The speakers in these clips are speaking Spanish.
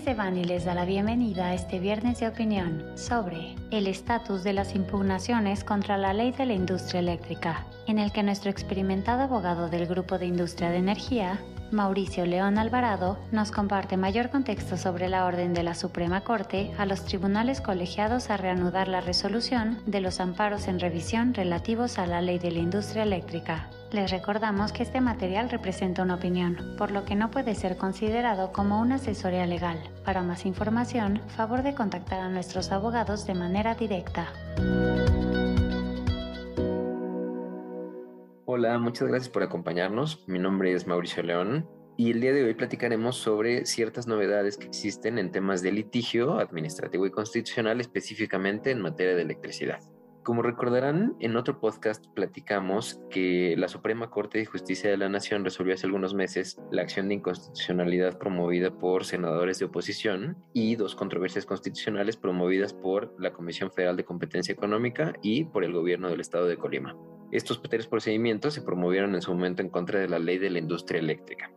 se van y les da la bienvenida a este viernes de opinión sobre el estatus de las impugnaciones contra la ley de la industria eléctrica, en el que nuestro experimentado abogado del Grupo de Industria de Energía, Mauricio León Alvarado, nos comparte mayor contexto sobre la orden de la Suprema Corte a los tribunales colegiados a reanudar la resolución de los amparos en revisión relativos a la ley de la industria eléctrica. Les recordamos que este material representa una opinión, por lo que no puede ser considerado como una asesoría legal. Para más información, favor de contactar a nuestros abogados de manera directa. Hola, muchas gracias por acompañarnos. Mi nombre es Mauricio León y el día de hoy platicaremos sobre ciertas novedades que existen en temas de litigio administrativo y constitucional, específicamente en materia de electricidad. Como recordarán, en otro podcast platicamos que la Suprema Corte de Justicia de la Nación resolvió hace algunos meses la acción de inconstitucionalidad promovida por senadores de oposición y dos controversias constitucionales promovidas por la Comisión Federal de Competencia Económica y por el gobierno del estado de Colima. Estos tres procedimientos se promovieron en su momento en contra de la ley de la industria eléctrica.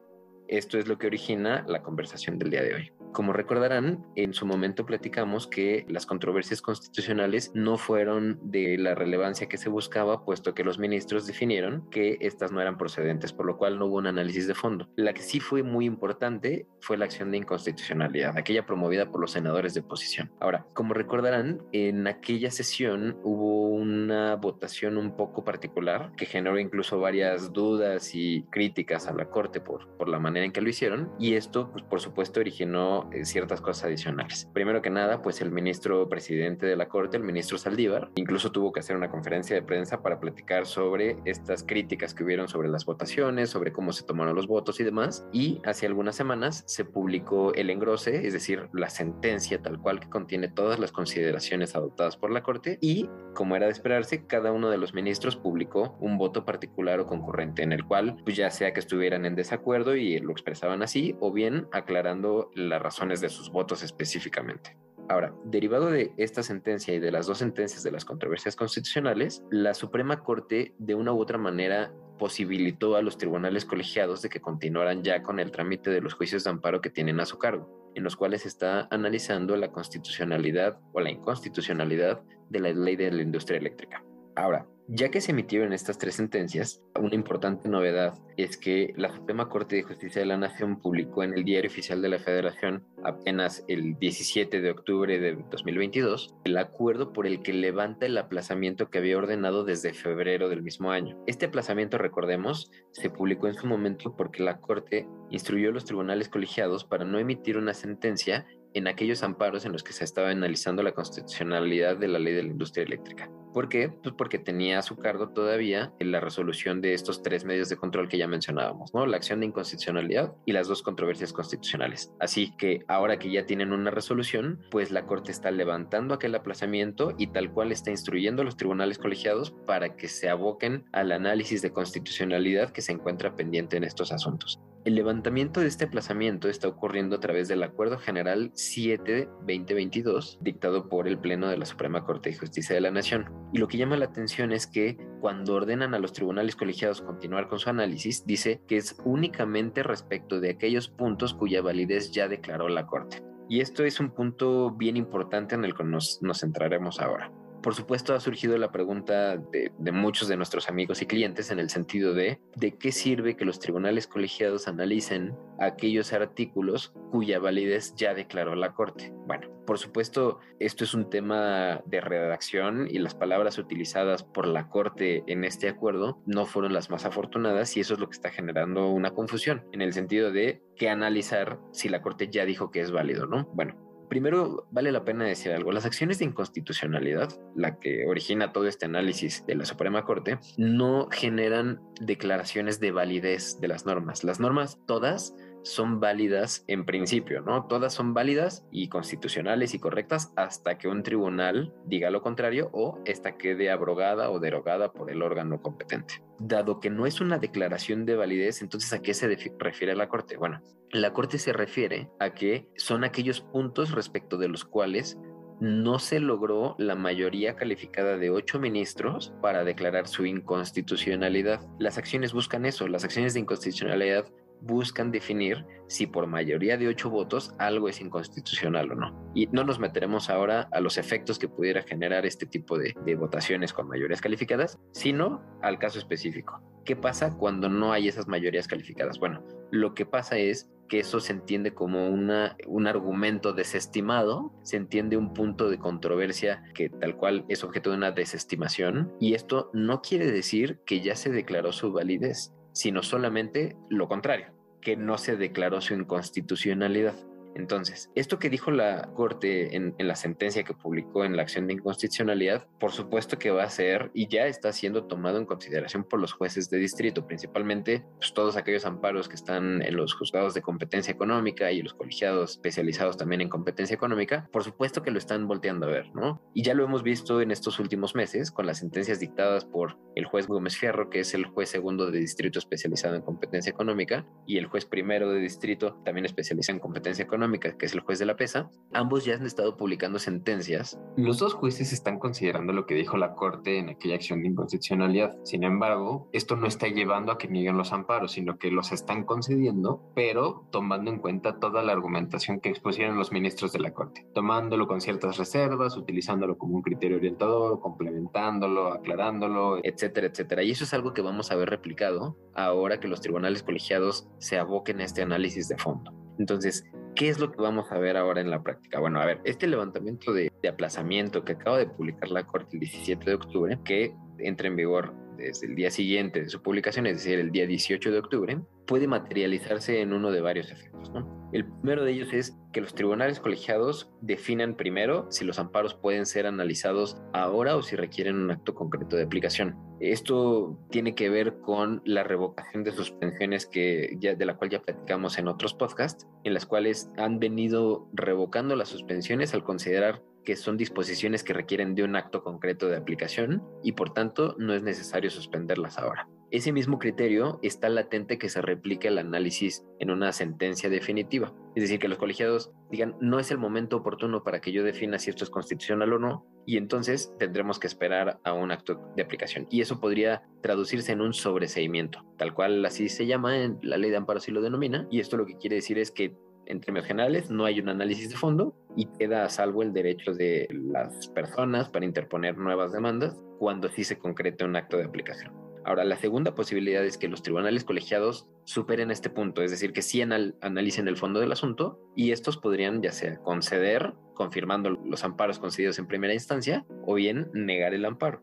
Esto es lo que origina la conversación del día de hoy. Como recordarán, en su momento platicamos que las controversias constitucionales no fueron de la relevancia que se buscaba, puesto que los ministros definieron que estas no eran procedentes, por lo cual no hubo un análisis de fondo. La que sí fue muy importante fue la acción de inconstitucionalidad, aquella promovida por los senadores de oposición. Ahora, como recordarán, en aquella sesión hubo una votación un poco particular que generó incluso varias dudas y críticas a la Corte por, por la manera en que lo hicieron, y esto, pues, por supuesto, originó eh, ciertas cosas adicionales. Primero que nada, pues el ministro presidente de la Corte, el ministro Saldívar, incluso tuvo que hacer una conferencia de prensa para platicar sobre estas críticas que hubieron sobre las votaciones, sobre cómo se tomaron los votos y demás. Y hace algunas semanas se publicó el engrose, es decir, la sentencia tal cual que contiene todas las consideraciones adoptadas por la Corte y, como era de esperarse, cada uno de los ministros publicó un voto particular o concurrente en el cual, pues ya sea que estuvieran en desacuerdo y lo expresaban así, o bien aclarando la razón de sus votos específicamente. Ahora, derivado de esta sentencia y de las dos sentencias de las controversias constitucionales, la Suprema Corte de una u otra manera posibilitó a los tribunales colegiados de que continuaran ya con el trámite de los juicios de amparo que tienen a su cargo, en los cuales está analizando la constitucionalidad o la inconstitucionalidad de la ley de la industria eléctrica. Ahora, ya que se emitieron estas tres sentencias, una importante novedad es que la Suprema Corte de Justicia de la Nación publicó en el Diario Oficial de la Federación apenas el 17 de octubre de 2022 el acuerdo por el que levanta el aplazamiento que había ordenado desde febrero del mismo año. Este aplazamiento, recordemos, se publicó en su momento porque la Corte instruyó a los tribunales colegiados para no emitir una sentencia en aquellos amparos en los que se estaba analizando la constitucionalidad de la ley de la industria eléctrica. ¿Por qué? Pues porque tenía a su cargo todavía la resolución de estos tres medios de control que ya mencionábamos, ¿no? La acción de inconstitucionalidad y las dos controversias constitucionales. Así que ahora que ya tienen una resolución, pues la Corte está levantando aquel aplazamiento y tal cual está instruyendo a los tribunales colegiados para que se aboquen al análisis de constitucionalidad que se encuentra pendiente en estos asuntos. El levantamiento de este aplazamiento está ocurriendo a través del Acuerdo General 7-2022, dictado por el Pleno de la Suprema Corte de Justicia de la Nación. Y lo que llama la atención es que cuando ordenan a los tribunales colegiados continuar con su análisis, dice que es únicamente respecto de aquellos puntos cuya validez ya declaró la Corte. Y esto es un punto bien importante en el que nos, nos centraremos ahora. Por supuesto, ha surgido la pregunta de, muchos de nuestros amigos y clientes en el sentido de ¿de qué sirve que los tribunales colegiados analicen aquellos artículos cuya validez ya declaró la Corte? Bueno, por supuesto, esto es un tema de redacción y las palabras utilizadas por la Corte en este acuerdo no fueron las más afortunadas y eso es lo que está generando una confusión en el sentido de que analizar si la Corte ya dijo que es válido, ¿no? Bueno, Primero, vale la pena decir algo. Las acciones de inconstitucionalidad, la que origina todo este análisis de la Suprema Corte, no generan declaraciones de validez de las normas. Las normas todas son válidas en principio, ¿no? Todas son válidas y constitucionales y correctas hasta que un tribunal diga lo contrario o esta quede abrogada o derogada por el órgano competente. Dado que no es una declaración de validez, entonces ¿a qué se refiere la Corte? Bueno, la Corte se refiere a que son aquellos puntos respecto de los cuales no se logró la mayoría calificada de ocho ministros para declarar su inconstitucionalidad. Las acciones buscan eso, las acciones de inconstitucionalidad buscan definir si por mayoría de ocho votos algo es inconstitucional o no. Y no nos meteremos ahora a los efectos que pudiera generar este tipo de, votaciones con mayorías calificadas, sino al caso específico. ¿Qué pasa cuando no hay esas mayorías calificadas? Bueno, lo que pasa es que eso se entiende como un argumento desestimado, se entiende un punto de controversia que tal cual es objeto de una desestimación y esto no quiere decir que ya se declaró su validez, sino solamente lo contrario, que no se declaró su inconstitucionalidad. Entonces, esto que dijo la Corte en, la sentencia que publicó en la acción de inconstitucionalidad, por supuesto que va a ser y ya está siendo tomado en consideración por los jueces de distrito, principalmente pues, todos aquellos amparos que están en los juzgados de competencia económica y los colegiados especializados también en competencia económica, por supuesto que lo están volteando a ver, ¿no? Y ya lo hemos visto en estos últimos meses con las sentencias dictadas por el juez Gómez Fierro, que es el juez segundo de distrito especializado en competencia económica, y el juez primero de distrito también especializado en competencia económica que es el juez de la pesa, ambos ya han estado publicando sentencias. Los dos jueces están considerando lo que dijo la Corte en aquella acción de inconstitucionalidad. Sin embargo, esto no está llevando a que nieguen los amparos, sino que los están concediendo, pero tomando en cuenta toda la argumentación que expusieron los ministros de la Corte, tomándolo con ciertas reservas, utilizándolo como un criterio orientador, complementándolo, aclarándolo, etcétera, etcétera. Y eso es algo que vamos a ver replicado ahora que los tribunales colegiados se aboquen a este análisis de fondo. Entonces, ¿qué es lo que vamos a ver ahora en la práctica? Bueno, a ver, este levantamiento de, aplazamiento que acaba de publicar la Corte el 17 de octubre, que entra en vigor desde el día siguiente de su publicación, es decir, el día 18 de octubre, puede materializarse en uno de varios efectos. El primero de ellos es que los tribunales colegiados definan primero si los amparos pueden ser analizados ahora o si requieren un acto concreto de aplicación. Esto tiene que ver con la revocación de suspensiones que ya, de la cual ya platicamos en otros podcasts, en las cuales han venido revocando las suspensiones al considerar que son disposiciones que requieren de un acto concreto de aplicación y por tanto no es necesario suspenderlas ahora. Ese mismo criterio está latente que se replique el análisis en una sentencia definitiva. Es decir, que los colegiados digan, no es el momento oportuno para que yo defina si esto es constitucional o no, y entonces tendremos que esperar a un acto de aplicación. Y eso podría traducirse en un sobreseimiento, tal cual así se llama en la ley de amparo, así lo denomina, y esto lo que quiere decir es que en términos generales, no hay un análisis de fondo y queda a salvo el derecho de las personas para interponer nuevas demandas cuando sí se concrete un acto de aplicación. Ahora, la segunda posibilidad es que los tribunales colegiados superen este punto, es decir, que sí analicen el fondo del asunto y estos podrían ya sea conceder, confirmando los amparos concedidos en primera instancia, o bien negar el amparo.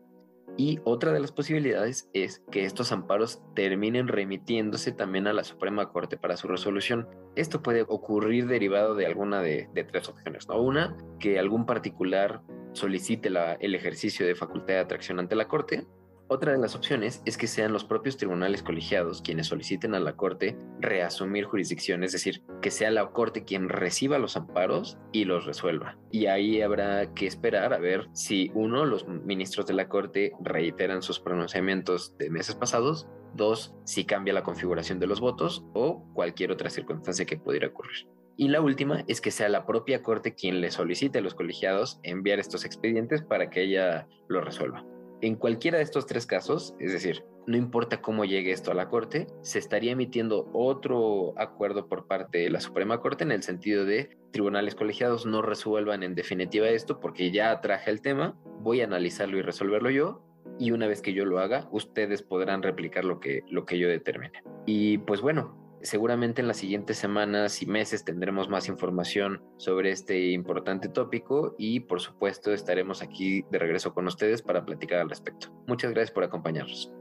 Y otra de las posibilidades es que estos amparos terminen remitiéndose también a la Suprema Corte para su resolución. Esto puede ocurrir derivado de alguna de, tres opciones. ¿no? Una, que algún particular solicite el ejercicio de facultad de atracción ante la Corte, otra de las opciones es que sean los propios tribunales colegiados quienes soliciten a la Corte reasumir jurisdicción, es decir, que sea la Corte quien reciba los amparos y los resuelva. Y ahí habrá que esperar a ver si uno, los ministros de la Corte reiteran sus pronunciamientos de meses pasados, dos, si cambia la configuración de los votos o cualquier otra circunstancia que pudiera ocurrir. Y la última es que sea la propia Corte quien le solicite a los colegiados enviar estos expedientes para que ella lo resuelva. En cualquiera de estos tres casos, es decir, no importa cómo llegue esto a la Corte, se estaría emitiendo otro acuerdo por parte de la Suprema Corte en el sentido de tribunales colegiados no resuelvan en definitiva esto porque ya traje el tema, voy a analizarlo y resolverlo yo y una vez que yo lo haga, ustedes podrán replicar lo que, lo que yo determine. Y pues bueno, Seguramente en las siguientes semanas y meses tendremos más información sobre este importante tópico y por supuesto estaremos aquí de regreso con ustedes para platicar al respecto. Muchas gracias por acompañarnos.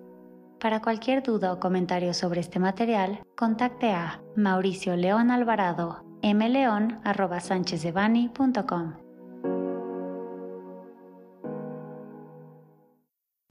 Para cualquier duda o comentario sobre este material, contacte a Mauricio León Alvarado, mleón.sanchezdevani.com.